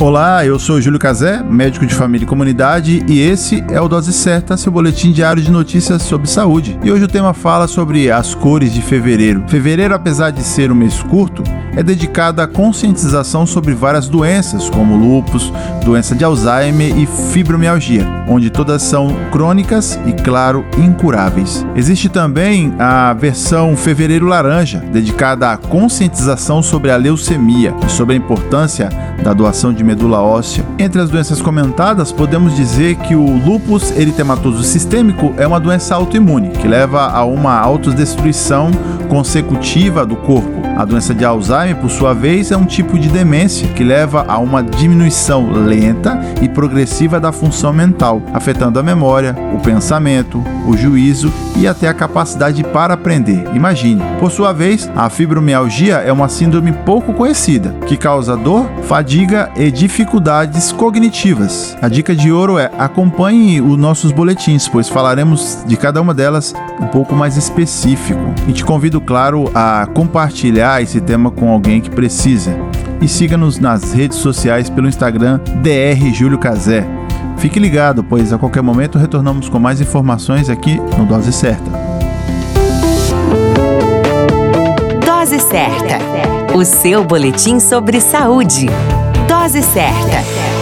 Olá, eu sou Júlio Cazé, médico de família e comunidade, e esse é o Dose Certa, seu boletim diário de notícias sobre saúde. E hoje o tema fala sobre as cores de fevereiro. Fevereiro, apesar de ser um mês curto, é dedicado à conscientização sobre várias doenças, como lúpus, doença de Alzheimer e fibromialgia, onde todas são crônicas e, claro, incuráveis. Existe também a versão Fevereiro Laranja, dedicada à conscientização sobre a leucemia e sobre a importância da doação de medula óssea. Entre as doenças comentadas, podemos dizer que o lúpus eritematoso sistêmico é uma doença autoimune que leva a uma autodestruição consecutiva do corpo. A doença de Alzheimer, por sua vez, é um tipo de demência que leva a uma diminuição lenta e progressiva da função mental, afetando a memória, o pensamento, o juízo e até a capacidade para aprender. Imagine. Por sua vez, a fibromialgia é uma síndrome pouco conhecida, que causa dor, fadiga e dificuldades cognitivas. A dica de ouro é acompanhe os nossos boletins, pois falaremos de cada uma delas um pouco mais específico. E te convido, claro, a compartilhar esse tema com alguém que precisa. E siga-nos nas redes sociais pelo Instagram DR Júlio Cazé. Fique ligado, pois a qualquer momento retornamos com mais informações aqui no Dose Certa. Dose Certa. O seu boletim sobre saúde. Dose certa.